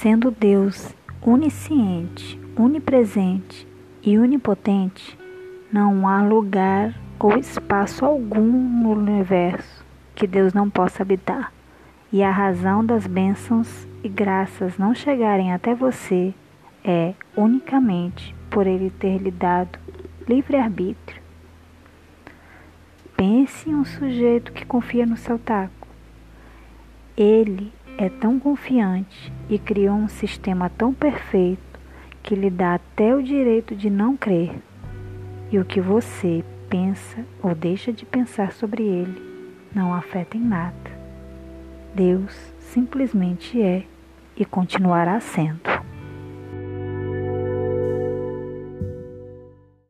Sendo Deus onisciente, onipresente e onipotente, não há lugar ou espaço algum no universo que Deus não possa habitar. E a razão das bênçãos e graças não chegarem até você é unicamente por Ele ter lhe dado livre-arbítrio. Pense em um sujeito que confia no seu taco. Ele é tão confiante e criou um sistema tão perfeito que lhe dá até o direito de não crer. E o que você pensa ou deixa de pensar sobre ele não afeta em nada. Deus simplesmente é e continuará sendo.